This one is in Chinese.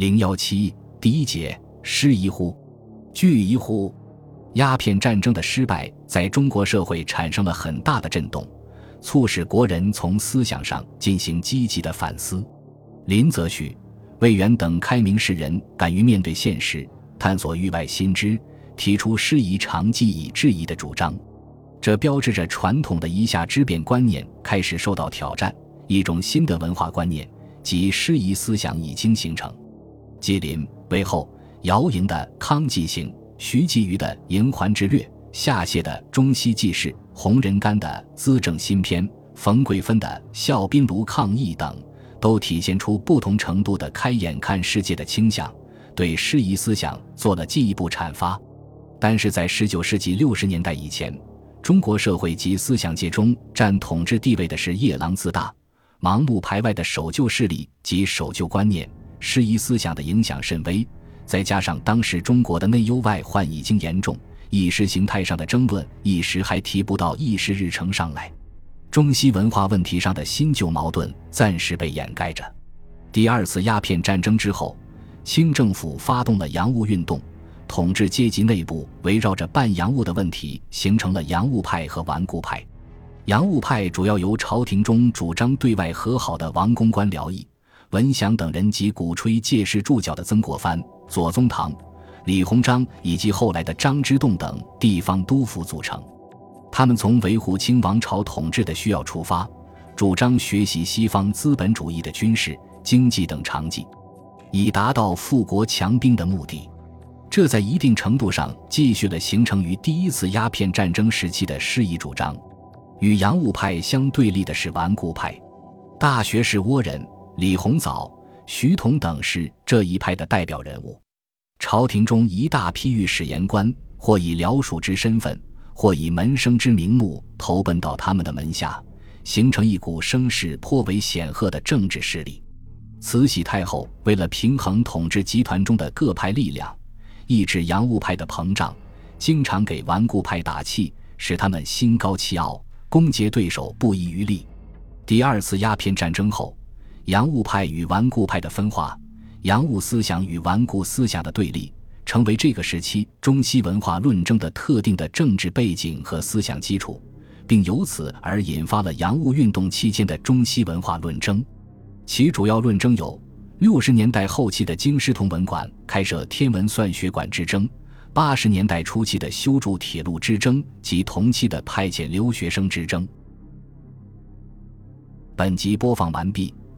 零幺七第一节失疑乎？惧疑乎？鸦片战争的失败在中国社会产生了很大的震动，促使国人从思想上进行积极的反思。林则徐、魏源等开明士人敢于面对现实，探索域外新知，提出师夷长技以制夷的主张，这标志着传统的夷夏之变观念开始受到挑战，一种新的文化观念即师夷思想已经形成。吉林、韦后、姚莹的《康济行》。徐继瑜的《营环之略》，夏谢的《中西记事》，洪仁玕的《资政新篇》，冯桂芬的《笑宾庐抗议》等，都体现出不同程度的开眼看世界的倾向，对师夷思想做了进一步阐发。但是在19世纪60年代以前，中国社会及思想界中占统治地位的是夜郎自大、盲目排外的守旧势力及守旧观念，师夷思想的影响甚微。再加上当时中国的内忧外患已经严重，意识形态上的争论一时还提不到议事日程上来，中西文化问题上的新旧矛盾暂时被掩盖着。第二次鸦片战争之后，清政府发动了洋务运动，统治阶级内部围绕着办洋务的问题，形成了洋务派和顽固派。洋务派主要由朝廷中主张对外和好的王公官僚役。文祥等人及鼓吹借势助脚的曾国藩、左宗棠、李鸿章以及后来的张之洞等地方督抚组成。他们从维护清王朝统治的需要出发，主张学习西方资本主义的军事、经济等长技，以达到富国强兵的目的。这在一定程度上继续了形成于第一次鸦片战争时期的师夷主张。与洋务派相对立的是顽固派，大学士倭人。李鸿藻、徐桐等是这一派的代表人物。朝廷中一大批御史言官，或以僚属之身份，或以门生之名目投奔到他们的门下，形成一股声势颇为显赫的政治势力。慈禧太后为了平衡统治集团中的各派力量，抑制洋务派的膨胀，经常给顽固派打气，使他们心高气傲，攻讦对手不遗余力。第二次鸦片战争后。洋务派与顽固派的分化，洋务思想与顽固思想的对立，成为这个时期中西文化论争的特定的政治背景和思想基础，并由此而引发了洋务运动期间的中西文化论争。其主要论争有：六十年代后期的京师同文馆开设天文算学馆之争，八十年代初期的修筑铁路之争及同期的派遣留学生之争。本集播放完毕。